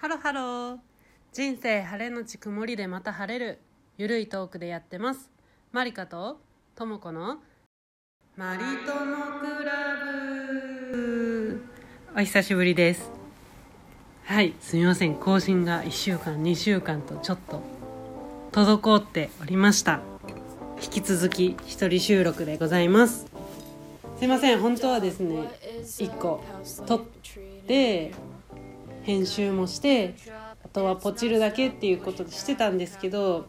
ハロハロー。人生晴れのち曇りでまた晴れる。ゆるいトークでやってます。マリカとともこのマリトモクラブ。お久しぶりです。はいすみません。更新が1週間2週間とちょっと滞っておりました。引き続き一人収録でございます。すいません。本当はですね1個撮って編集もしてあとはポチるだけっていうことでしてたんですけど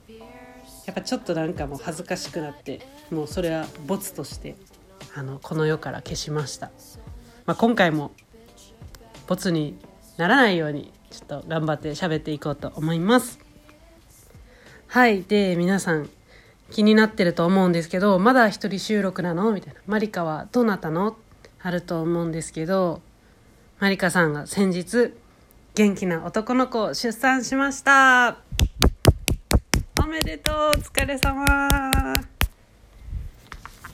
やっぱちょっとなんかもう恥ずかしくなってもうそれはボツとしてあのこの世から消しました、まあ、今回もボツにならないようにちょっと頑張って喋っていこうと思います。はいで皆さん気になってると思うんですけどまだ一人収録なの？みたいな。マリカはどなたの？あると思うんですけどマリカさんが先日元気な男の子を出産しました。おめでとうお疲れ様。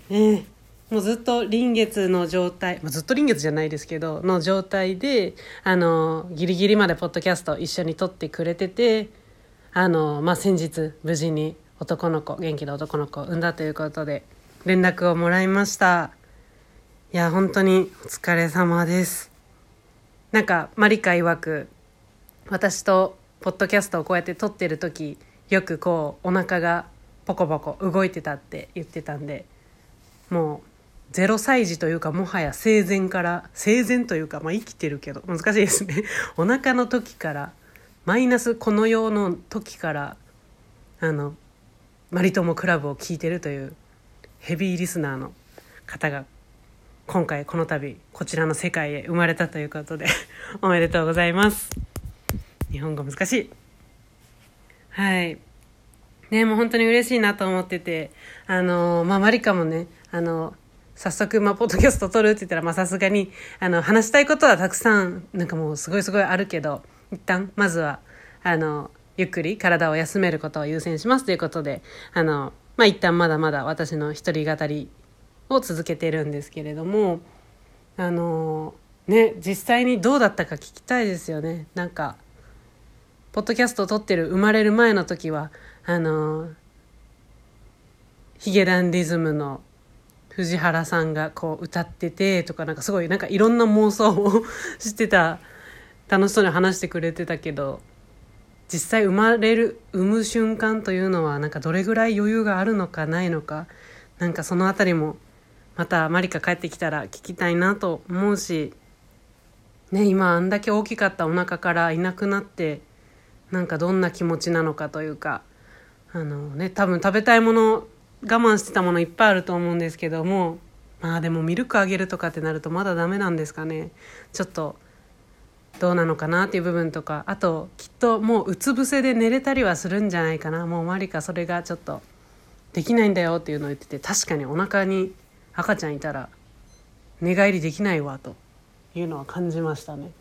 ねもうずっと臨月の状態、まあ、ずっと臨月じゃないですけどの状態であのギリギリまでポッドキャスト一緒に撮ってくれててあの、まあ、先日無事に男の子元気な男の子を産んだということで連絡をもらいました。いや本当にお疲れ様です。なんかマリカ曰く私とポッドキャストをこうやって撮ってる時よくこうお腹がポコポコ動いてたって言ってたんでもう0歳児というかもはや生前から生前というかまあ生きてるけど難しいですね。お腹の時からマイナスこの世の時からあのマリトモクラブを聞いてるというヘビーリスナーの方が今回この度こちらの世界へ生まれたということで おめでとうございます。日本語難しいはいねもう本当に嬉しいなと思っててあのまあマリカもねあの早速、まあ、ポッドキャスト撮るって言ったら、まあ、さすがに、あの、話したいことはたくさん、なんかもう、すごいすごいあるけど、一旦、まずは、あの、ゆっくり体を休めることを優先しますということで、あの、まあ、一旦まだまだ私の一人語りを続けてるんですけれども、あの、ね、実際にどうだったか聞きたいですよね。なんか、ポッドキャストを撮ってる生まれる前の時は、あの、ヒゲダンディズムの藤原さんがこう歌っててとかなんかすごいなんかいろんな妄想を してた楽しそうに話してくれてたけど実際生まれる産む瞬間というのはなんかどれぐらい余裕があるのかないのかなんかそのあたりもまたマリカ帰ってきたら聞きたいなと思うしね今あんだけ大きかったお腹からいなくなってなんかどんな気持ちなのかというかあのね多分食べたいもの我慢してたものいっぱいあると思うんですけどもまあでもミルクあげるとかってなるとまだダメなんですかね。ちょっとどうなのかなっていう部分とかあときっともううつ伏せで寝れたりはするんじゃないかな。もうマリカそれがちょっとできないんだよっていうのを言ってて確かにお腹に赤ちゃんいたら寝返りできないわというのは感じましたね。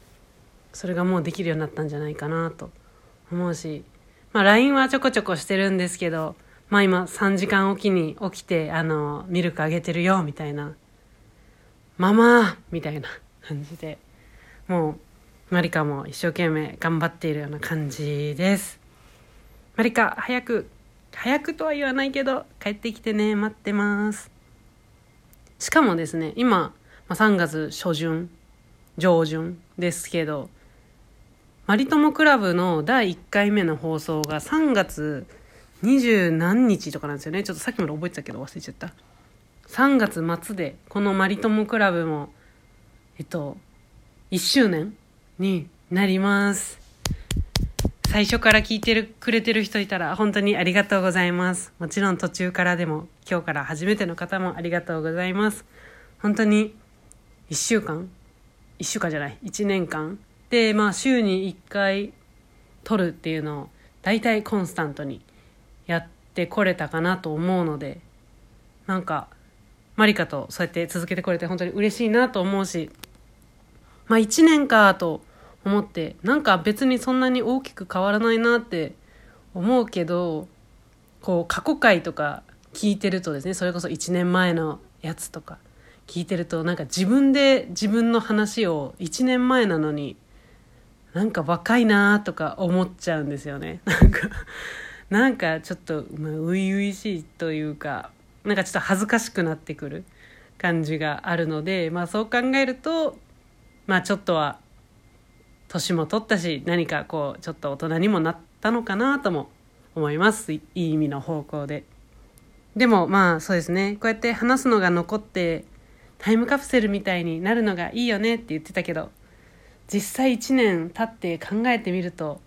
それがもうできるようになったんじゃないかなと思うしまあ LINE はちょこちょこしてるんですけどまあ今3時間おきに起きて、あの、ミルクあげてるよ、みたいな。ママみたいな 感じで。もう、マリカも一生懸命頑張っているような感じです。マリカ、早く、早くとは言わないけど、帰ってきてね、待ってます。しかもですね、今、まあ、3月初旬、上旬ですけど、マリトモクラブの第1回目の放送が3月二十何日とかなんですよね。ちょっとさっきまで覚えてたけど忘れちゃった。3月末でこのマリトモクラブもえっと1周年になります。最初から聞いてるくれてる人いたら本当にありがとうございます。もちろん途中からでも今日から初めての方もありがとうございます。本当に1週間1週間じゃない1年間でまあ週に1回撮るっていうのを大体コンスタントにやってこれたかなと思うのでなんかマリカとそうやって続けてこれて本当に嬉しいなと思うしまあ1年かと思ってなんか別にそんなに大きく変わらないなって思うけどこう過去回とか聞いてるとですねそれこそ1年前のやつとか聞いてるとなんか自分で自分の話を1年前なのになんか若いなとか思っちゃうんですよね。なんかなんかちょっとま初々しいというかなんかちょっと恥ずかしくなってくる感じがあるので、まあ、そう考えると、まあ、ちょっとは年も取ったし何かこうちょっと大人にもなったのかなとも思います。いい意味の方向で。でもまあそうですね。こうやって話すのが残ってタイムカプセルみたいになるのがいいよねって言ってたけど実際1年経って考えてみると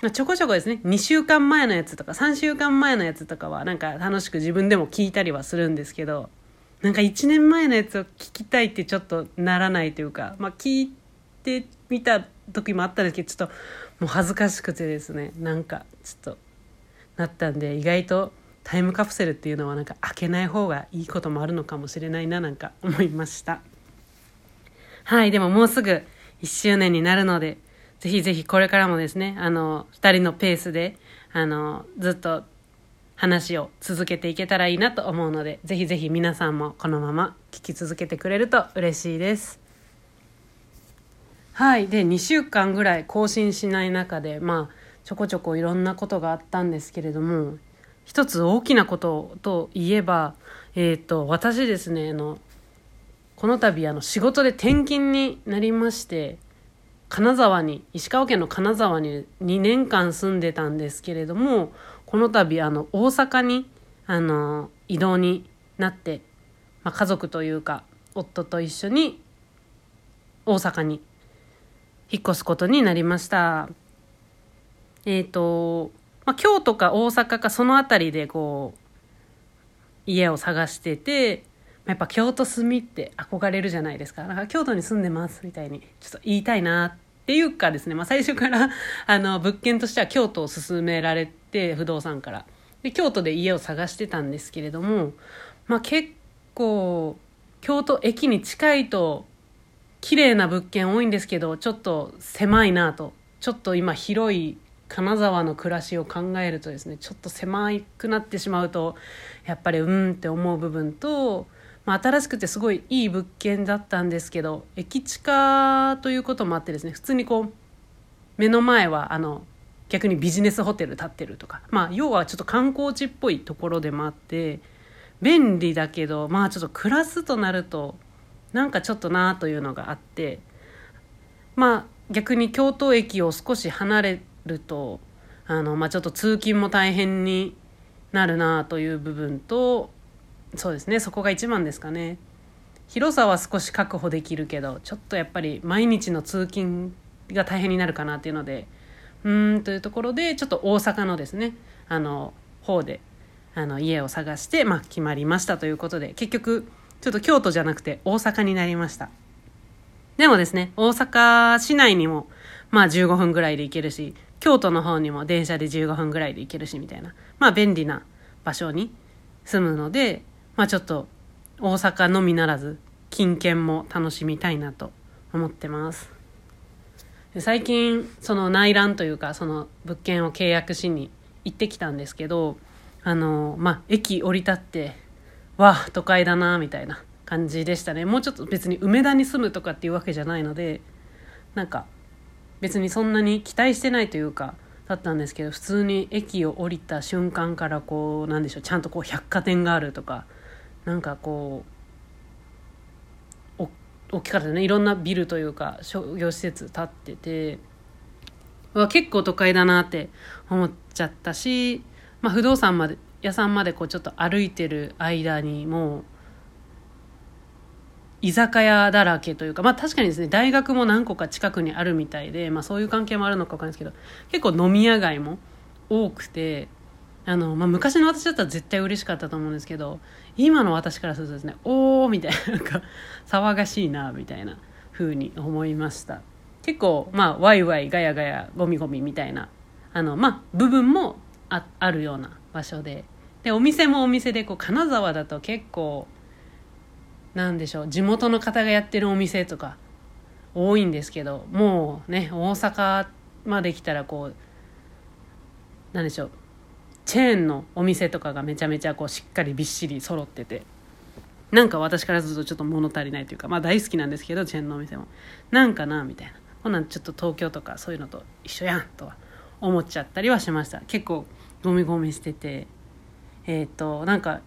まあ、ちょこちょこですね。2週間前のやつとか3週間前のやつとかはなんか楽しく自分でも聞いたりはするんですけどなんか1年前のやつを聞きたいってちょっとならないというか、まあ、聞いてみた時もあったんですけどちょっともう恥ずかしくてですね。なんかちょっとなったんで意外とタイムカプセルっていうのはなんか開けない方がいいこともあるのかもしれないななんか思いました。はいでももうすぐ1周年になるのでぜひぜひこれからもですね、あの、二人のペースで、あの、ずっと話を続けていけたらいいなと思うので、ぜひぜひ皆さんもこのまま聞き続けてくれると嬉しいです。はい。で、2週間ぐらい更新しない中で、まあ、ちょこちょこいろんなことがあったんですけれども、一つ大きなことといえば、えっ、ー、と、私ですね、あの、この度、あの、仕事で転勤になりまして、金沢に石川県の金沢に2年間住んでたんですけれどもこの度あの大阪にあの移動になって、まあ、家族というか夫と一緒に大阪に引っ越すことになりました。えっ、ー、と、まあ、京都か大阪かその辺りでこう家を探しててやっぱ京都住みって憧れるじゃないですか。だから京都に住んでますみたいにちょっと言いたいなっていうかですね、まあ最初から あの物件としては京都を勧められて不動産から。で、京都で家を探してたんですけれども、まあ結構京都駅に近いと綺麗な物件多いんですけど、ちょっと狭いなと。ちょっと今広い金沢の暮らしを考えるとですねちょっと狭くなってしまうとやっぱりうんって思う部分とまあ、新しくてすごいいい物件だったんですけど駅地下ということもあってですね普通にこう目の前はあの逆にビジネスホテル建ってるとかまあ要はちょっと観光地っぽいところでもあって便利だけどまあちょっと暮らすとなるとなんかちょっとなというのがあってまあ逆に京都駅を少し離れるとあの、まあ、ちょっと通勤も大変になるなという部分とそうですね。そこが一番ですかね。広さは少し確保できるけどちょっとやっぱり毎日の通勤が大変になるかなっていうのでうんというところでちょっと大阪のですねあの方であの家を探して、まあ、決まりましたということで結局ちょっと京都じゃなくて大阪になりました。でもですね大阪市内にもまあ15分ぐらいで行けるし京都の方にも電車で15分ぐらいで行けるしみたいなまあ便利な場所に住むのでまあちょっと大阪のみならず近県も楽しみたいなと思ってます。最近その内覧というかその物件を契約しに行ってきたんですけどあのまあ駅降り立ってわあ都会だなみたいな感じでしたね。もうちょっと別に梅田に住むとかっていうわけじゃないのでなんか別にそんなに期待してないというかだったんですけど普通に駅を降りた瞬間からこうなんでしょうちゃんとこう百貨店があるとかなんかこう大きかったね。いろんなビルというか商業施設建ってては結構都会だなって思っちゃったし、まあ、不動産まで屋さんまでこうちょっと歩いてる間にもう居酒屋だらけというかまあ確かにですね大学も何個か近くにあるみたいで、まあ、そういう関係もあるのか分かんないですけど結構飲み屋街も多くてあの、まあ、昔の私だったら絶対嬉しかったと思うんですけど今の私からするとですねおーみたいななんか騒がしいなみたいな風に思いました。結構まあワイワイガヤガヤゴミゴミみたいなあのまあ部分もああるような場所で。でお店もお店でこう金沢だと結構なんでしょう地元の方がやってるお店とか多いんですけどもうね大阪まで来たらこうなんでしょうチェーンのお店とかがめちゃめちゃこうしっかりびっしり揃ってて。なんか私からするとちょっと物足りないというかまあ大好きなんですけどチェーンのお店も。なんかなみたいな。ほなんちょっと東京とかそういうのと一緒やんとは思っちゃったりはしました。結構ゴミゴミしてて。えっ、ー、となんか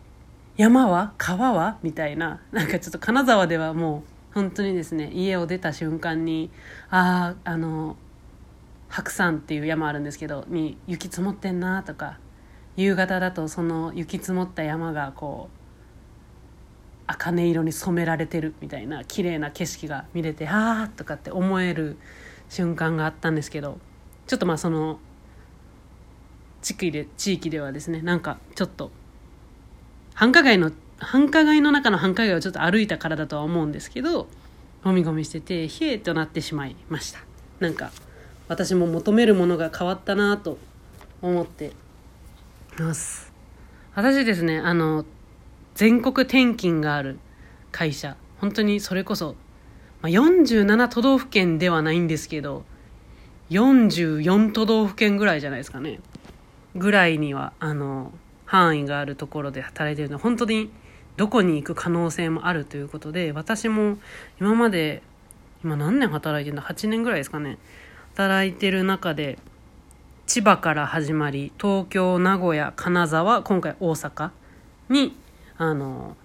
山は川は？みたいな。なんかちょっと金沢ではもう本当にですね家を出た瞬間にあああの白山っていう山あるんですけどに雪積もってんなとか夕方だとその雪積もった山がこう茜色に染められてるみたいな綺麗な景色が見れてああとかって思える瞬間があったんですけどちょっとまあその地域で地域ではですねなんかちょっと繁華街の繁華街の中の繁華街をちょっと歩いたからだとは思うんですけどゴミゴミしてて冷えとなってしまいました。なんか私も求めるものが変わったなと思ってます。私ですねあの全国転勤がある会社。本当にそれこそ、まあ、47都道府県ではないんですけど44都道府県ぐらいじゃないですかね。ぐらいにはあの範囲があるところで働いてるので本当にどこに行く可能性もあるということで私も今まで今何年働いてるんだ？8年ぐらいですかね。働いてる中で千葉から始まり東京名古屋金沢今回大阪にあの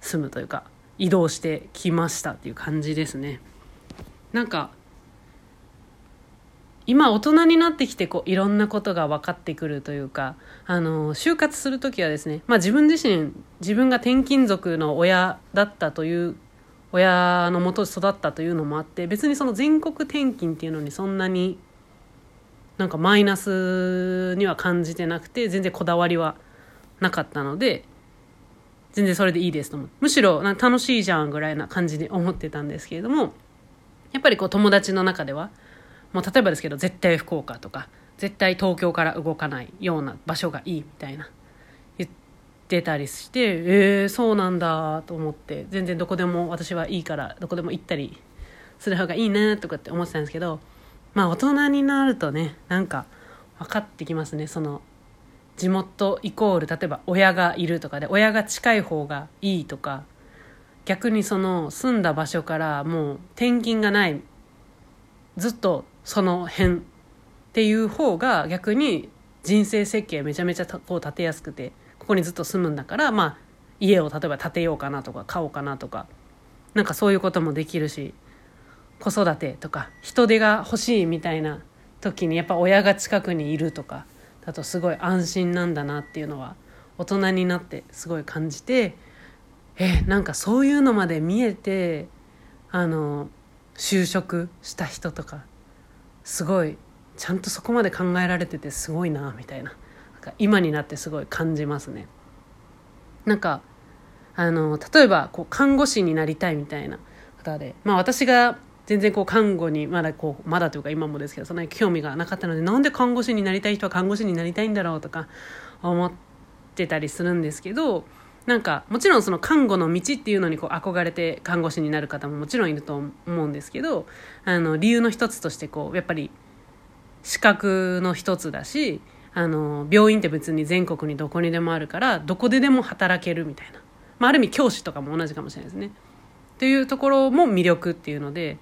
住むというか移動してきましたっていう感じですね。なんか今大人になってきてこういろんなことが分かってくるというかあの就活する時はですね、まあ、自分自身自分が転勤族の親だったという親のもと育ったというのもあって別にその全国転勤っていうのにそんなになんかマイナスには感じてなくて全然こだわりはなかったので全然それでいいですと思う。むしろな楽しいじゃんぐらいな感じで思ってたんですけれどもやっぱりこう友達の中ではもう例えばですけど絶対福岡とか絶対東京から動かないような場所がいいみたいな言ってたりしてえー、そうなんだと思って全然どこでも私はいいからどこでも行ったりする方がいいなとかって思ってたんですけどまあ大人になるとねなんか分かってきますね。その地元イコール例えば親がいるとかで親が近い方がいいとか逆にその住んだ場所からもう転勤がないずっとその辺っていう方が逆に人生設計めちゃめちゃこう立てやすくてここにずっと住むんだからまあ家を例えば建てようかなとか買おうかなとかなんかそういうこともできるし子育てとか人手が欲しいみたいな時にやっぱ親が近くにいるとかだとすごい安心なんだなっていうのは大人になってすごい感じてえなんかそういうのまで見えてあの就職した人とかすごいちゃんとそこまで考えられててすごいなみたいななんか今になってすごい感じますね。なんかあの例えばこう看護師になりたいみたいな方で、まあ、私が全然こう看護にまだこうまだというか今もですけどそんなに興味がなかったのでなんで看護師になりたい人は看護師になりたいんだろうとか思ってたりするんですけどなんかもちろんその看護の道っていうのにこう憧れて看護師になる方ももちろんいると思うんですけどあの理由の一つとしてこうやっぱり資格の一つだしあの病院って別に全国にどこにでもあるからどこででも働けるみたいな、まあ、ある意味教師とかも同じかもしれないですね。っていうところも魅力っていうので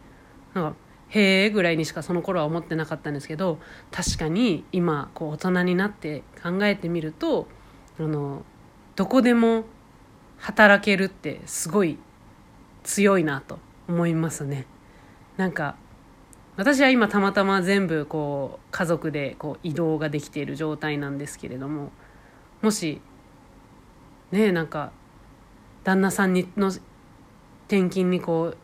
なんかへえぐらいにしかその頃は思ってなかったんですけど確かに今こう大人になって考えてみるとあのどこでも働けるってすごい強いなと思いますね。なんか私は今たまたま全部こう家族でこう移動ができている状態なんですけれどももしねなんか旦那さんにの転勤にこう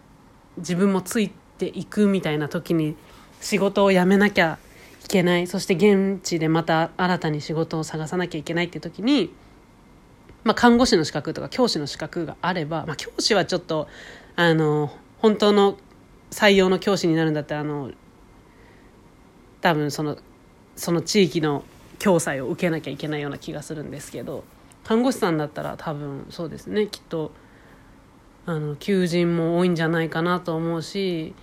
自分もついてていくみたいな時に仕事を辞めなきゃいけない。そして現地でまた新たに仕事を探さなきゃいけないって時に、まあ、看護師の資格とか教師の資格があれば、まあ、教師はちょっとあの本当の採用の教師になるんだったらあの多分そのその地域の教材を受けなきゃいけないような気がするんですけど看護師さんだったら多分そうですねきっとあの求人も多いんじゃないかなと思うし、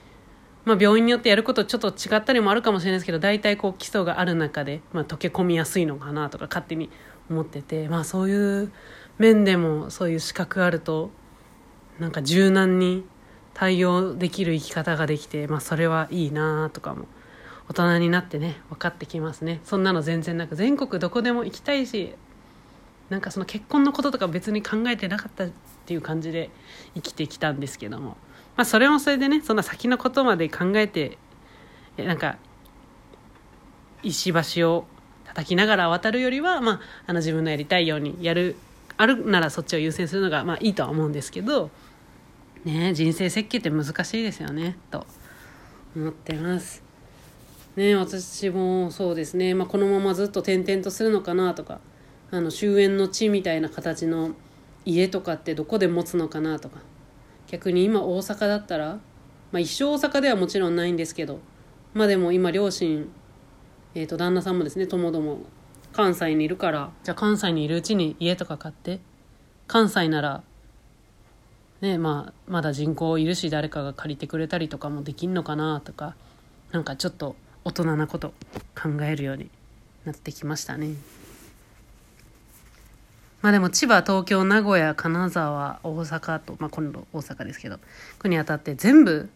まあ、病院によってやることちょっと違ったりもあるかもしれないですけど大体こう基礎がある中で、まあ、溶け込みやすいのかなとか勝手に思ってて、まあ、そういう面でもそういう資格あるとなんか柔軟に対応できる生き方ができて、まあ、それはいいなとかも大人になってね分かってきますね。そんなの全然なく全国どこでも行きたいしなんかその結婚のこととか別に考えてなかったっていう感じで生きてきたんですけども、まあ、それもそれでねそんな先のことまで考えてなんか石橋を叩きながら渡るよりは、まあ、あの自分のやりたいようにやるあるならそっちを優先するのが、まあ、いいとは思うんですけど、ね、人生設計って難しいですよねと思ってます。ね、私もそうですね、まあ、このままずっと転々とするのかなとかあの終焉の地みたいな形の家とかってどこで持つのかなとか逆に今大阪だったら、まあ、一生大阪ではもちろんないんですけどまあでも今両親、えー、と旦那さんもですねともども関西にいるからじゃあ関西にいるうちに家とか買って関西ならねまあまだ人口いるし誰かが借りてくれたりとかもできんのかなとかなんかちょっと大人なこと考えるようになってきましたね。まあでも千葉、東京、名古屋、金沢、大阪と、まあ今度大阪ですけど、国にあたって全部、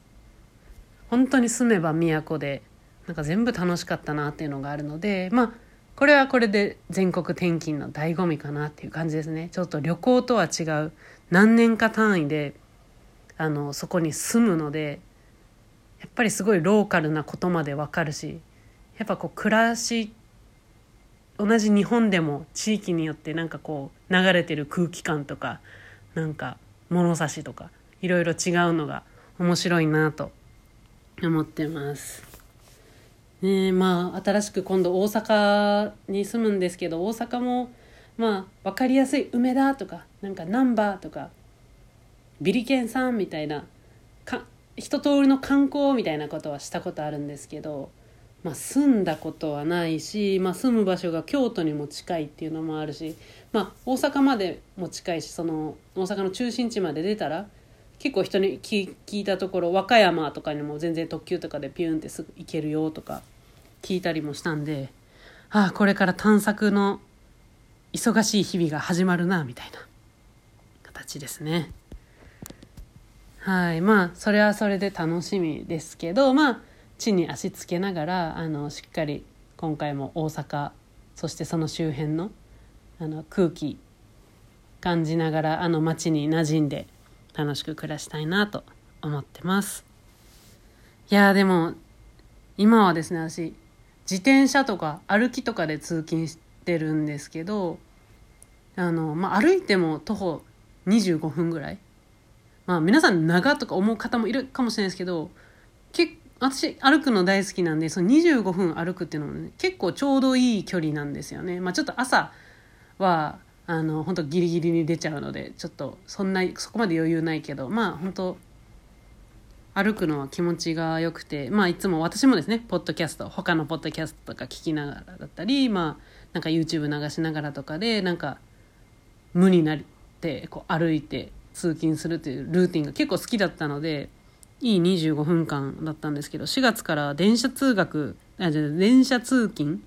本当に住めば都で、なんか全部楽しかったなっていうのがあるので、まあ、これはこれで全国転勤の醍醐味かなっていう感じですね。ちょっと旅行とは違う、何年か単位で、あの、そこに住むので、やっぱりすごいローカルなことまでわかるし、やっぱこう暮らし同じ日本でも地域によってなんかこう流れてる空気感とかなんか物差しとかいろいろ違うのが面白いなと思ってます。ねまあ新しく今度大阪に住むんですけど大阪もまあ分かりやすい梅田とかなんか難波とかビリケンさんみたいなか一通りの観光みたいなことはしたことあるんですけどまあ、住んだことはないし、まあ、住む場所が京都にも近いっていうのもあるし、まあ、大阪までも近いしその大阪の中心地まで出たら結構人に聞いたところ和歌山とかにも全然特急とかでピュンってすぐ行けるよとか聞いたりもしたんでああこれから探索の忙しい日々が始まるなみたいな形ですね。はいまあそれはそれで楽しみですけどまあ地に足つけながらあのしっかり今回も大阪そしてその周辺のあの空気感じながらあの街に馴染んで楽しく暮らしたいなと思ってます。いやでも今はですね私自転車とか歩きとかで通勤してるんですけどあの、まあ、歩いても徒歩25分ぐらい。まあ皆さん長とか思う方もいるかもしれないですけど結私歩くの大好きなんでその25分歩くっていうのも、ね、結構ちょうどいい距離なんですよね。まあ、ちょっと朝はあの本当ギリギリに出ちゃうのでちょっとそんなそこまで余裕ないけどまあ本当歩くのは気持ちが良くてまあいつも私もですねポッドキャスト他のポッドキャストとか聞きながらだったりまあなんか YouTube 流しながらとかでなんか無になってこう歩いて通勤するっていうルーティンが結構好きだったのでいい25分間だったんですけど、4月から電車通学、あ、じゃ電車通勤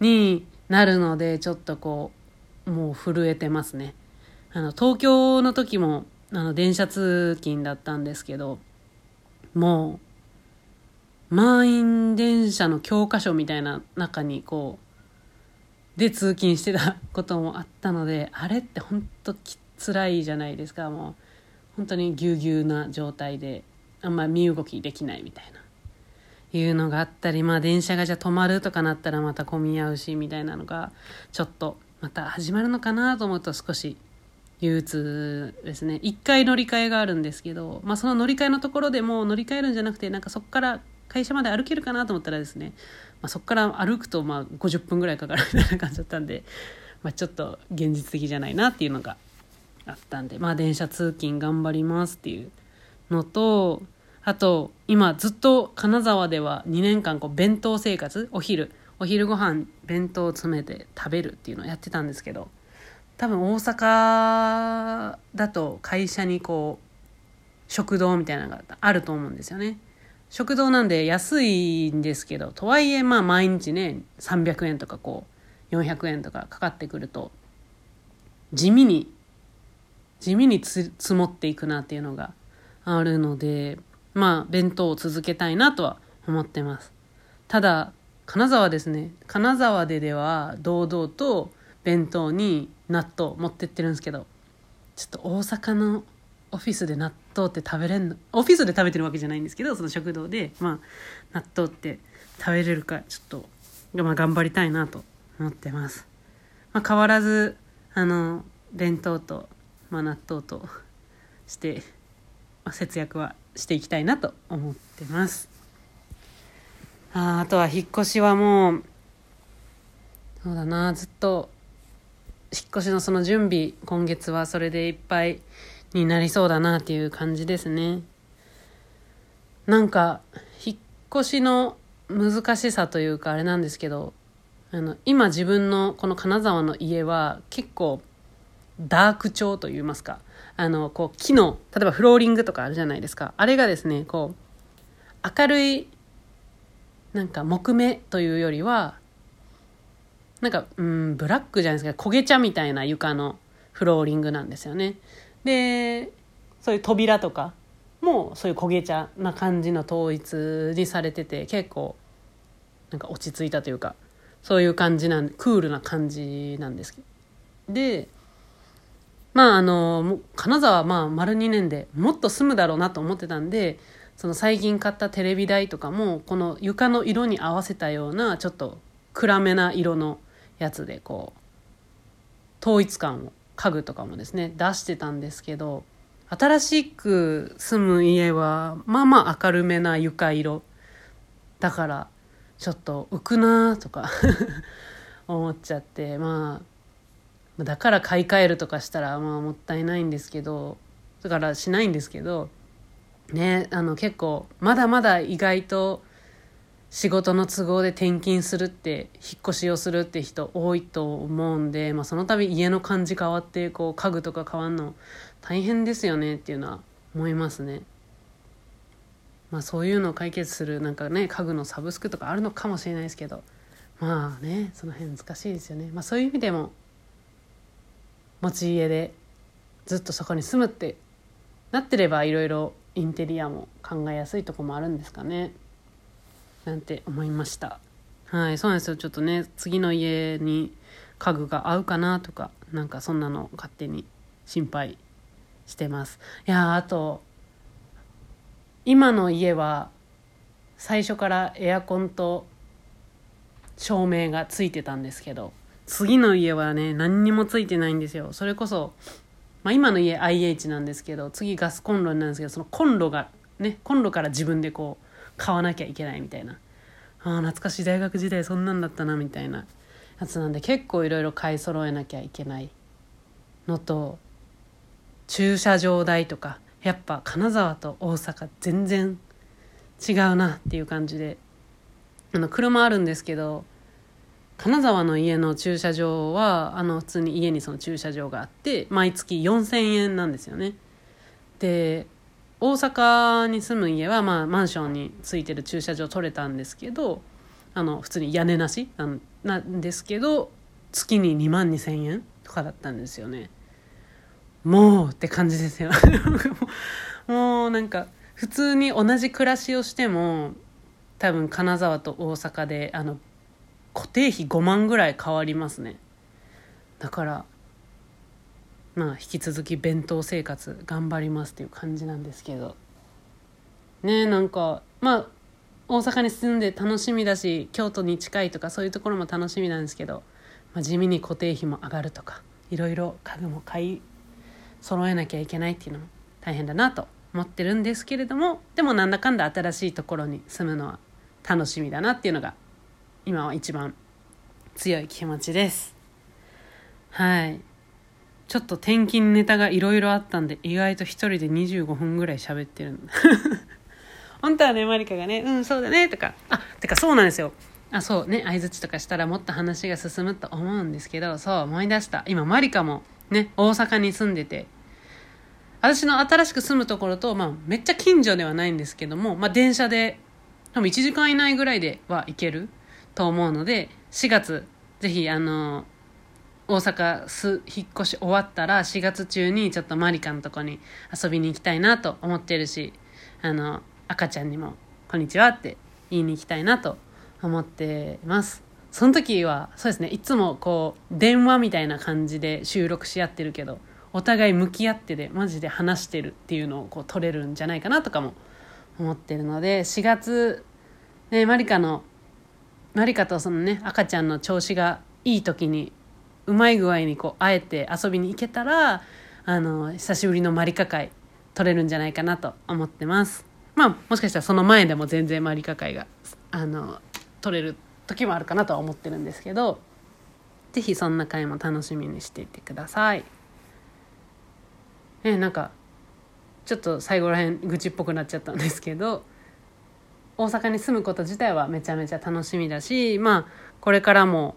になるので、ちょっとこう、もう震えてますね。あの、東京の時も、あの、電車通勤だったんですけど、もう、満員電車の教科書みたいな中にこう、で通勤してたこともあったので、あれって本当きつらいじゃないですか、もう。本当にぎゅうぎゅうな状態であんま身動きできないみたいな。いうのがあったりまあ電車がじゃ止まるとかなったらまた混み合うしみたいなのがちょっとまた始まるのかなと思うと少し憂鬱ですね。一回乗り換えがあるんですけど、まあ、その乗り換えのところでも乗り換えるんじゃなくてなんかそこから会社まで歩けるかなと思ったらですね、まあ、そこから歩くとまあ50分ぐらいかかるみたいな感じだったんで、まあ、ちょっと現実的じゃないなっていうのがあったんでまあ電車通勤頑張りますっていうのと、あと、今ずっと金沢では2年間こう弁当生活、お昼、お昼ご飯弁当を詰めて食べるっていうのをやってたんですけど、多分大阪だと会社にこう、食堂みたいなのがあると思うんですよね。食堂なんで安いんですけど、とはいえまあ毎日ね、300円とかこう、400円とかかかってくると、地味に、地味に積もっていくなっていうのがあるので、まあ、弁当を続けたいなとは思ってます。ただ、金沢ですね。金沢ででは堂々と弁当に納豆持ってってるんですけど、ちょっと大阪のオフィスで納豆って食べれんのオフィスで食べてるわけじゃないんですけどその食堂で、まあ、納豆って食べれるかちょっと、まあ、頑張りたいなと思ってます、まあ、変わらずあの弁当と、まあ、納豆として、節約はしていきたいなと思ってますああとは引っ越しはもうそうだなずっと引っ越しのその準備今月はそれでいっぱいになりそうだなっていう感じですね。なんか、引っ越しの難しさというかあれなんですけど、あの、今自分のこの金沢の家は結構ダーク調と言いますか、あの、こう木の、例えばフローリングとかあるじゃないですか。あれがですね、こう、明るい、なんか木目というよりは、なんか、うん、ブラックじゃないですか、焦げ茶みたいな床のフローリングなんですよね。でそういう扉とかもそういう焦げ茶な感じの統一にされてて結構なんか落ち着いたというかそういう感じなんクールな感じなんですでまああの金沢はまあ丸2年でもっと住むだろうなと思ってたんでその最近買ったテレビ台とかもこの床の色に合わせたようなちょっと暗めな色のやつでこう統一感を家具とかもですね出してたんですけど新しく住む家はまあまあ明るめな床色だからちょっと浮くなとか 思っちゃってまあだから買い替えるとかしたらまあもったいないんですけどだからしないんですけどねあの結構まだまだ意外と仕事の都合で転勤するって引っ越しをするって人多いと思うんで、まあ、その度家の感じ変わってこう家具とか変わんの大変ですよねっていうのは思いますね。まあそういうのを解決するなんかね家具のサブスクとかあるのかもしれないですけどまあねその辺難しいですよね。まあそういう意味でも持ち家でずっとそこに住むってなってればいろいろインテリアも考えやすいとこもあるんですかね。なんて思いました。はいそうなんですよ。ちょっとね次の家に家具が合うかなとかなんかそんなの勝手に心配してます。いやあと今の家は最初からエアコンと照明がついてたんですけど次の家はね何にもついてないんですよ。それこそ、まあ、今の家 IH なんですけど次ガスコンロなんですけどそのコンロがねコンロから自分でこう買わなきゃいけないみたいな。あ懐かしい。大学時代そんなんだったなみたいな。やつなんで結構いろいろ買い揃えなきゃいけないのと駐車場代とかやっぱ金沢と大阪全然違うなっていう感じで。あの車あるんですけど金沢の家の駐車場はあの普通に家にその駐車場があって毎月4,000円なんですよね。で大阪に住む家は、まあ、マンションについてる駐車場取れたんですけどあの普通に屋根なしなんですけど月に2万2,000円とかだったんですよね。もうって感じですよ。もうなんか普通に同じ暮らしをしても多分金沢と大阪であの固定費5万ぐらい変わりますね。だからまあ引き続き弁当生活頑張りますっていう感じなんですけどねなんかまあ大阪に住んで楽しみだし京都に近いとかそういうところも楽しみなんですけど、まあ、地味に固定費も上がるとかいろいろ家具も買い揃えなきゃいけないっていうのも大変だなと思ってるんですけれどもでもなんだかんだ新しいところに住むのは楽しみだなっていうのが今は一番強い気持ちです。はいちょっと転勤ネタがいろいろあったんで、意外と一人で25分ぐらい喋ってる 本当はね、マリカがね、うん、そうだね、とか、あ、てかそうなんですよ。あ、そうね、相づちとかしたらもっと話が進むと思うんですけど、そう、思い出した。今、マリカもね、大阪に住んでて、私の新しく住むところと、まあ、めっちゃ近所ではないんですけども、まあ、電車で、多分1時間以内ぐらいでは行けると思うので、4月、ぜひ、あの大阪す引っ越し終わったら4月中にちょっとマリカのとこに遊びに行きたいなと思ってるしあの赤ちゃんにも「こんにちは」って言いに行きたいなと思ってます。その時はそうですねいつもこう電話みたいな感じで収録し合ってるけどお互い向き合ってでマジで話してるっていうのをこう取れるんじゃないかなとかも思ってるので4月ねマリカのマリカとそのね赤ちゃんの調子がいい時にうまい具合にこうあえて遊びに行けたらあの久しぶりのマリカ会取れるんじゃないかなと思ってます。まあもしかしたらその前でも全然マリカ会があの取れる時もあるかなとは思ってるんですけど是非そんな回も楽しみにしていてください。えなんかちょっと最後らへん愚痴っぽくなっちゃったんですけど大阪に住むこと自体はめちゃめちゃ楽しみだしまあこれからも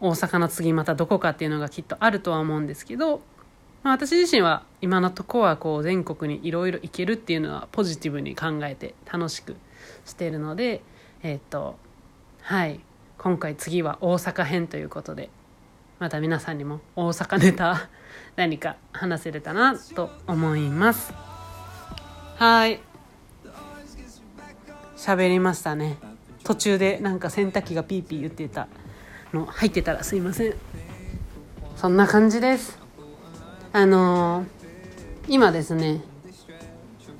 大阪の次またどこかっていうのがきっとあるとは思うんですけど、まあ、私自身は今のとこはこう全国にいろいろ行けるっていうのはポジティブに考えて楽しくしているのでえっ、とはい。今回次は大阪編ということでまた皆さんにも大阪ネタ 何か話せれたなと思います。はい。喋りましたね。途中でなんか洗濯機がピーピー言ってたの入ってたらすいません。そんな感じです。あのー、今ですね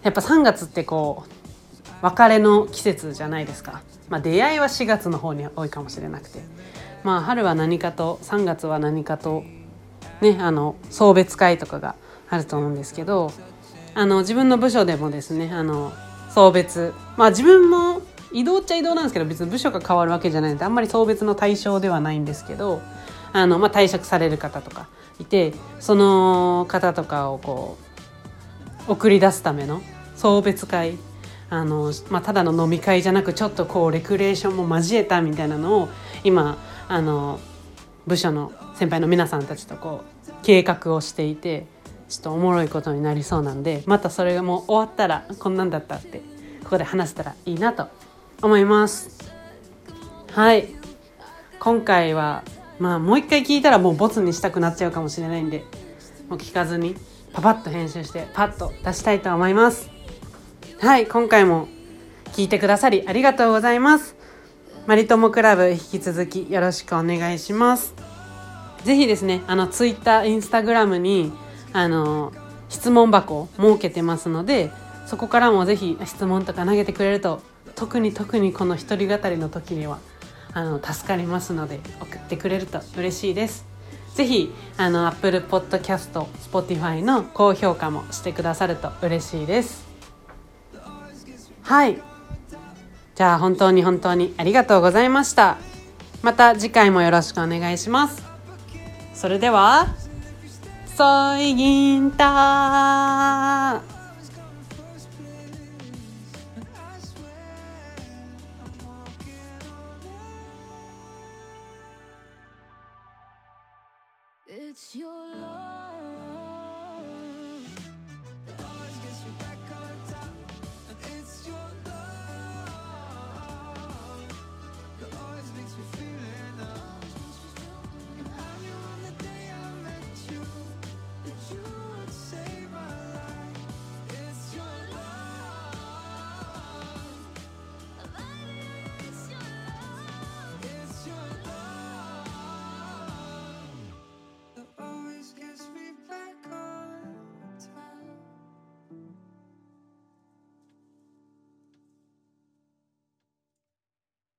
やっぱ3月ってこう別れの季節じゃないですか、まあ、出会いは4月の方に多いかもしれなくて。まあ春は何かと3月は何かとねあの送別会とかがあると思うんですけどあの自分の部署でもですねあの送別。まあ自分も移動っちゃ移動なんですけど別に部署が変わるわけじゃないのであんまり送別の対象ではないんですけどあの、まあ、退職される方とかいてその方とかをこう送り出すための送別会あの、まあ、ただの飲み会じゃなくちょっとこうレクレーションも交えたみたいなのを今あの部署の先輩の皆さんたちとこう計画をしていてちょっとおもろいことになりそうなんでまたそれがもう終わったらこんなんだったってここで話せたらいいなと思います。はい。今回はまあもう一回聞いたらもうボツにしたくなっちゃうかもしれないんでもう聞かずにパパッと編集してパッと出したいと思います。はい今回も聞いてくださりありがとうございます。マリトモクラブ引き続きよろしくお願いします。ぜひですねあのツイッターインスタグラムにあの質問箱を設けてますのでそこからもぜひ質問とか投げてくれると特に特にこの一人語りの時にはあの助かりますので送ってくれると嬉しいです。ぜひあの Apple Podcast、Spotify の高評価もしてくださると嬉しいです。はい。じゃあ本当に本当にありがとうございました。また次回もよろしくお願いします。それでは。ソイギンタ